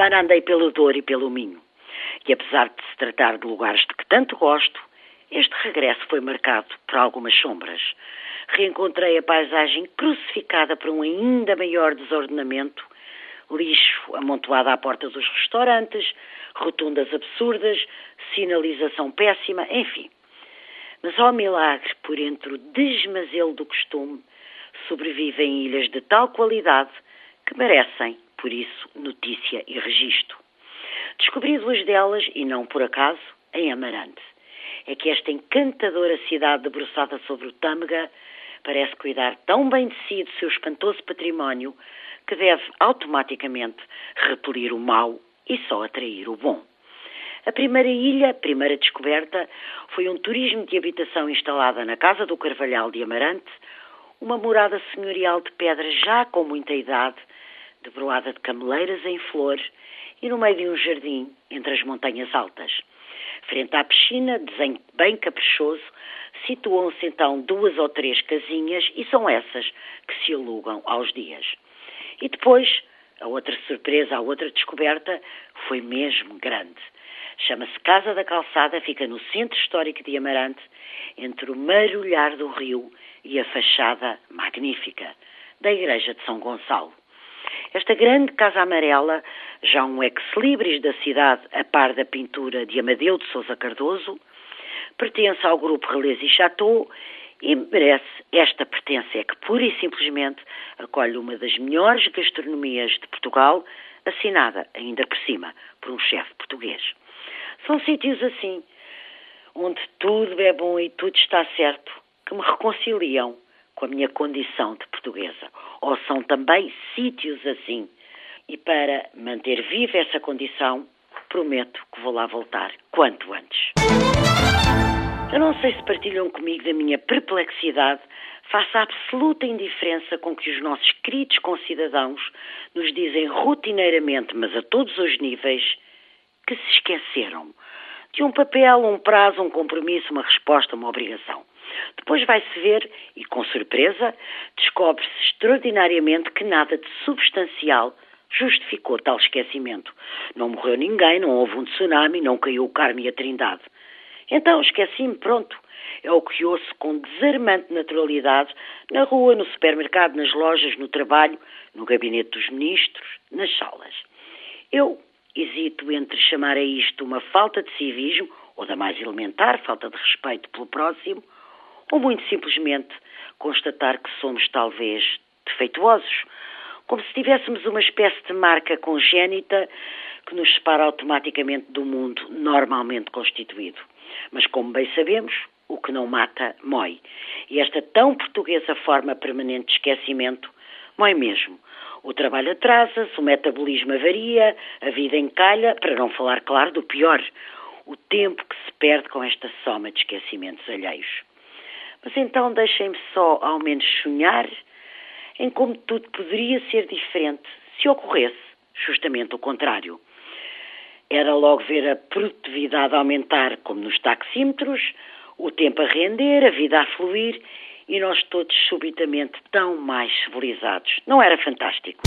semana andei pelo Douro e pelo Minho. E apesar de se tratar de lugares de que tanto gosto, este regresso foi marcado por algumas sombras. Reencontrei a paisagem crucificada por um ainda maior desordenamento, lixo amontoado à porta dos restaurantes, rotundas absurdas, sinalização péssima, enfim. Mas, ao milagre, por entre o desmazelo do costume, sobrevivem ilhas de tal qualidade que merecem, por isso, notícia e registro. Descobri duas delas, e não por acaso, em Amarante. É que esta encantadora cidade debruçada sobre o Tâmega parece cuidar tão bem de si do seu espantoso património que deve automaticamente repelir o mau e só atrair o bom. A primeira ilha, a primeira descoberta, foi um turismo de habitação instalada na Casa do Carvalhal de Amarante, uma morada senhorial de pedra já com muita idade, debruada de cameleiras em flor e no meio de um jardim entre as montanhas altas. Frente à piscina, desenho bem caprichoso, situam-se então duas ou três casinhas e são essas que se alugam aos dias. E depois, a outra surpresa, a outra descoberta foi mesmo grande. Chama-se Casa da Calçada, fica no centro histórico de Amarante, entre o marulhar do rio e a fachada magnífica da Igreja de São Gonçalo. Esta grande casa amarela, já um ex-libris da cidade a par da pintura de Amadeu de Sousa Cardoso, pertence ao grupo Relais e Chateau e merece esta pertença é que pura e simplesmente acolhe uma das melhores gastronomias de Portugal, assinada ainda por cima por um chefe português. São sítios assim, onde tudo é bom e tudo está certo, que me reconciliam com a minha condição de portuguesa. Ou são também sítios assim. E para manter viva essa condição, prometo que vou lá voltar quanto antes. Eu não sei se partilham comigo da minha perplexidade face à absoluta indiferença com que os nossos queridos concidadãos nos dizem rotineiramente, mas a todos os níveis, que se esqueceram de um papel, um prazo, um compromisso, uma resposta, uma obrigação. Depois vai-se ver, e com surpresa, descobre-se extraordinariamente que nada de substancial justificou tal esquecimento. Não morreu ninguém, não houve um tsunami, não caiu o Carme e a Trindade. Então esqueci-me, pronto. É o que ouço com desarmante naturalidade na rua, no supermercado, nas lojas, no trabalho, no gabinete dos ministros, nas salas. Eu hesito entre chamar a isto uma falta de civismo, ou da mais elementar falta de respeito pelo próximo, ou muito simplesmente constatar que somos talvez defeituosos, como se tivéssemos uma espécie de marca congénita que nos separa automaticamente do mundo normalmente constituído. Mas como bem sabemos, o que não mata, mói. E esta tão portuguesa forma permanente de esquecimento, mói mesmo. O trabalho atrasa-se, o metabolismo avaria, a vida encalha, para não falar, claro, do pior, o tempo que se perde com esta soma de esquecimentos alheios. Mas então deixem-me só, ao menos, sonhar em como tudo poderia ser diferente se ocorresse justamente o contrário. Era logo ver a produtividade aumentar, como nos taxímetros, o tempo a render, a vida a fluir e nós todos subitamente tão mais civilizados. Não era fantástico?